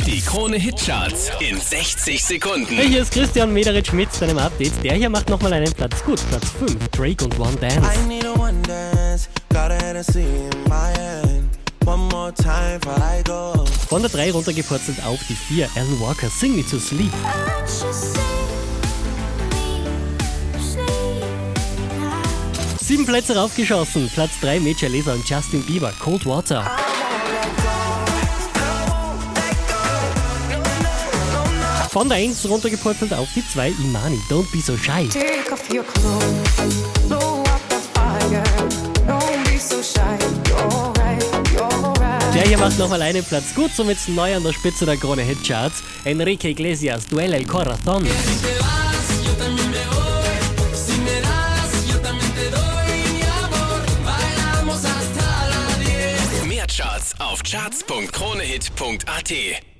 Die Krone Hitcharts in 60 Sekunden. Hey, hier ist Christian Mederitsch mit seinem Update. Der hier macht nochmal einen Platz gut. Platz 5, Drake und One Dance. I need a one dance, got a Hennessy in my hand. One more time before I go. Von der 3 runtergepurzelt auf die 4, Alan Walker, Sing Me to Sleep. Sieben Plätze raufgeschossen. Platz 3, Major Lazer und Justin Bieber, Cold Water. Von der 1 runtergepurzelt auf die 2, Imani, Don't Be So Shy. Take off your clothes, blow up the fire. Don't be so shy. You're right, you're right. Der hier macht nochmal einen Platz gut, somit neu an der Spitze der Krone Hitcharts. Enrique Iglesias, Duele el Corazón. Mehr Charts auf charts.kronehit.at.